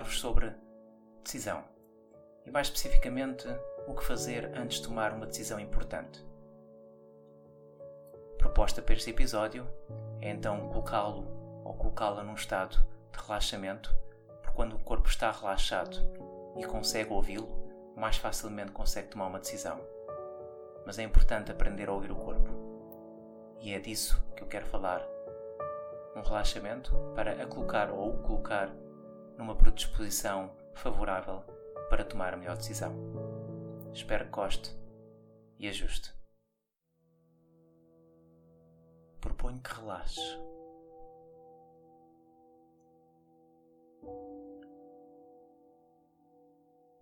Falar-vos sobre decisão e, mais especificamente, o que fazer antes de tomar uma decisão importante. A proposta para este episódio é então colocá-lo ou colocá-la num estado de relaxamento, porque quando o corpo está relaxado e consegue ouvi-lo, mais facilmente consegue tomar uma decisão. Mas é importante aprender a ouvir o corpo. E é disso que eu quero falar. Um relaxamento para a colocar ou colocar numa predisposição favorável para tomar a melhor decisão. Espero que goste e ajuste. Proponho que relaxes.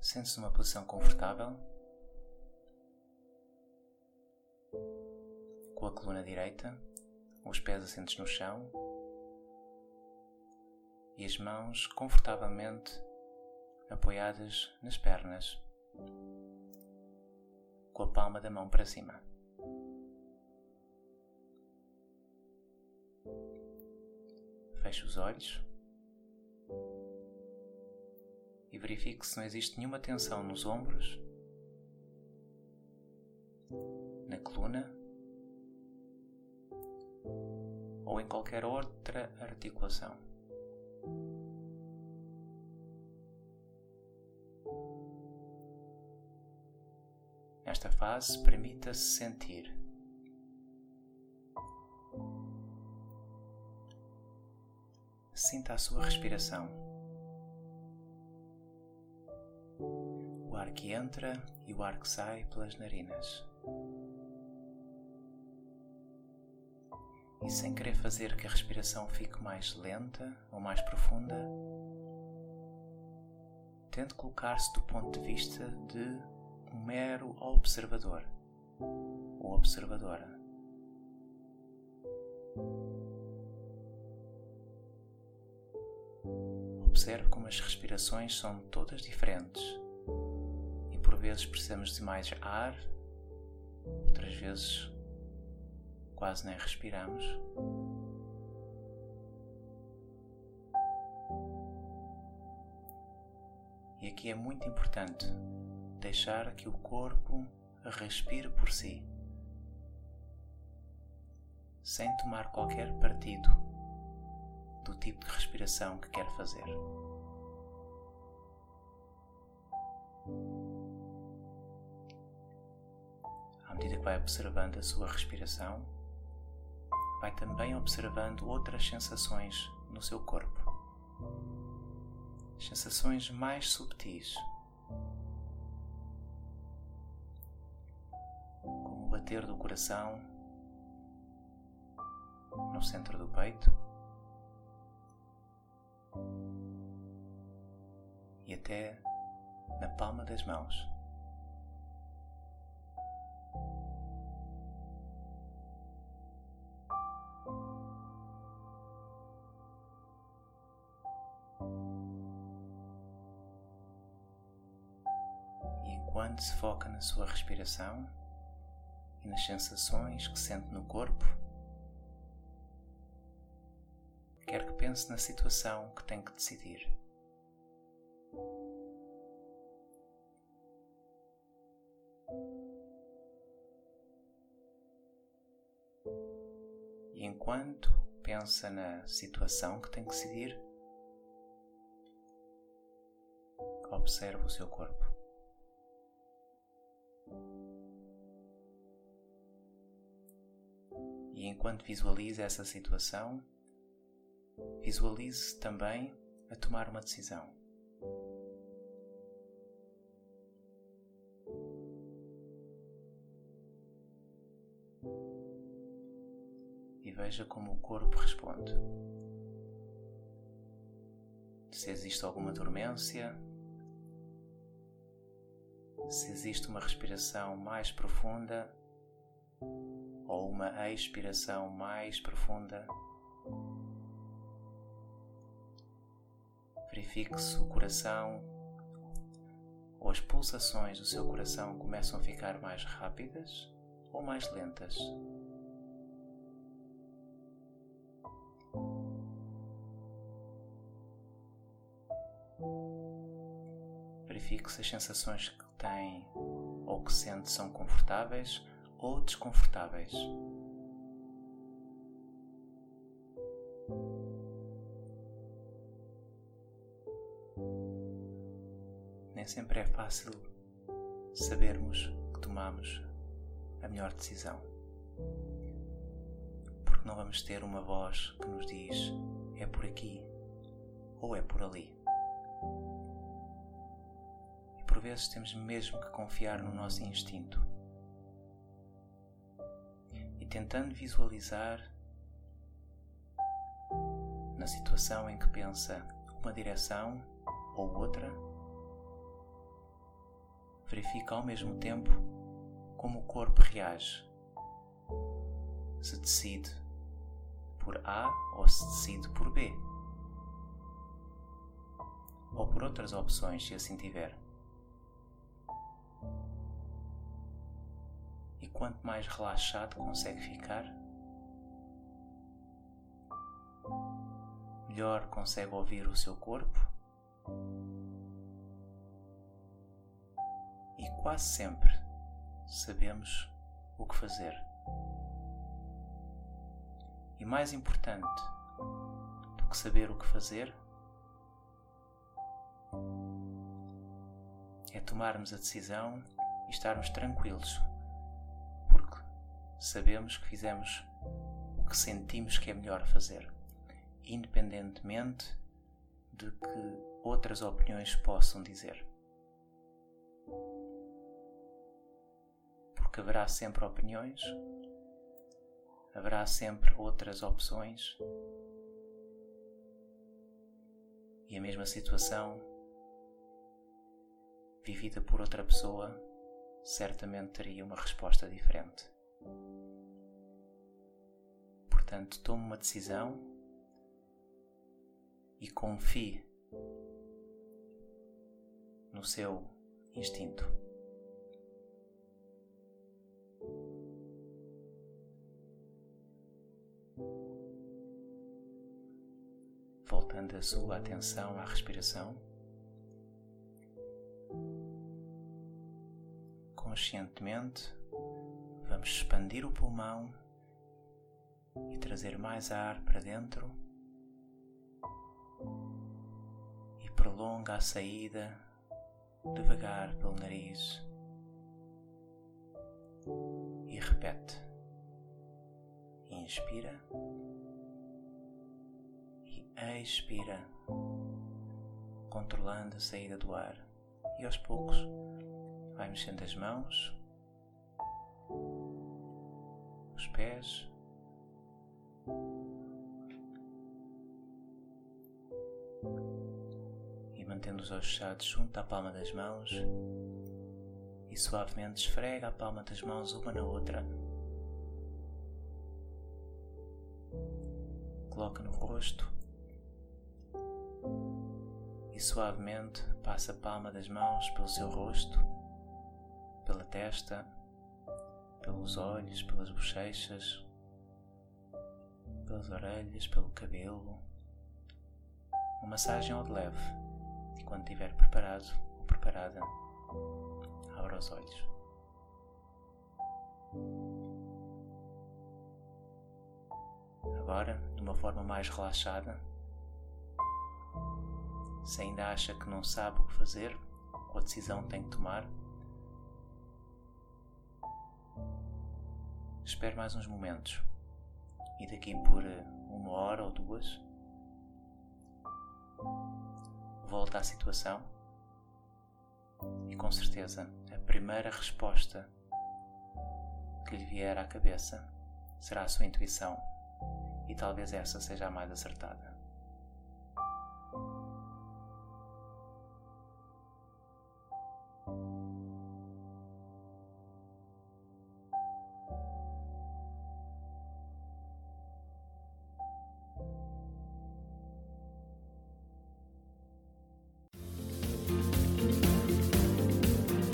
Sente-se numa posição confortável, com a coluna direita, os pés assentes no chão e as mãos confortavelmente apoiadas nas pernas, com a palma da mão para cima. Feche os olhos e verifique se não existe nenhuma tensão nos ombros, na coluna ou em qualquer outra articulação. Fase, permita-se sentir. Sinta a sua respiração. O ar que entra e o ar que sai pelas narinas. E sem querer fazer que a respiração fique mais lenta ou mais profunda, tente colocar-se do ponto de vista de um mero observador ou observadora. Observe como as respirações são todas diferentes e por vezes precisamos de mais ar, outras vezes quase nem respiramos. E aqui é muito importante deixar que o corpo respire por si, sem tomar qualquer partido do tipo de respiração que quer fazer. À medida que vai observando a sua respiração, vai também observando outras sensações no seu corpo. Sensações mais subtis, bater do coração no centro do peito e até na palma das mãos. E enquanto se foca na sua respiração e nas sensações que sente no corpo, quero que pense na situação que tem que decidir. E enquanto pensa na situação que tem que decidir, observe o seu corpo. Enquanto visualiza essa situação, visualize também a tomar uma decisão. e veja como o corpo responde. Se existe alguma dormência, se existe uma respiração mais profunda ou uma expiração mais profunda. Verifique se o coração ou as pulsações do seu coração começam a ficar mais rápidas ou mais lentas. Verifique se as sensações que tem ou que sente são confortáveis ou desconfortáveis. Nem sempre é fácil sabermos que tomamos a melhor decisão. Porque não vamos ter uma voz que nos diz é por aqui ou é por ali. E por vezes temos mesmo que confiar no nosso instinto. Tentando visualizar na situação em que pensa uma direção ou outra, verifica ao mesmo tempo como o corpo reage. Se decide por A ou se decide por B. Ou por outras opções, se assim tiver. E quanto mais relaxado consegue ficar, melhor consegue ouvir o seu corpo e quase sempre sabemos o que fazer. E mais importante do que saber o que fazer é tomarmos a decisão e estarmos tranquilos, sabemos que fizemos o que sentimos que é melhor fazer, independentemente de que outras opiniões possam dizer. porque haverá sempre opiniões, haverá sempre outras opções e a mesma situação vivida por outra pessoa certamente teria uma resposta diferente. Portanto, tome uma decisão e confie no seu instinto. voltando a sua atenção à respiração, conscientemente vamos expandir o pulmão e trazer mais ar para dentro e prolonga a saída devagar pelo nariz e repete. Inspira expira, controlando a saída do ar. E aos poucos vai mexendo as mãos, pés, e mantendo os olhos fechados junto à palma das mãos. E suavemente esfrega a palma das mãos uma na outra. Coloca no rosto. E suavemente passa a palma das mãos pelo seu rosto, pela testa, pelos olhos, pelas bochechas, pelas orelhas, pelo cabelo. Uma massagem ao de leve e quando estiver preparado ou preparada, abra os olhos. Agora, de uma forma mais relaxada, se ainda acha que não sabe o que fazer ou a decisão tem que tomar, espere mais uns momentos. E daqui por eh, uma hora ou duas volta à situação. E com certeza a primeira resposta que lhe vier à cabeça será a sua intuição. E talvez essa seja a mais acertada.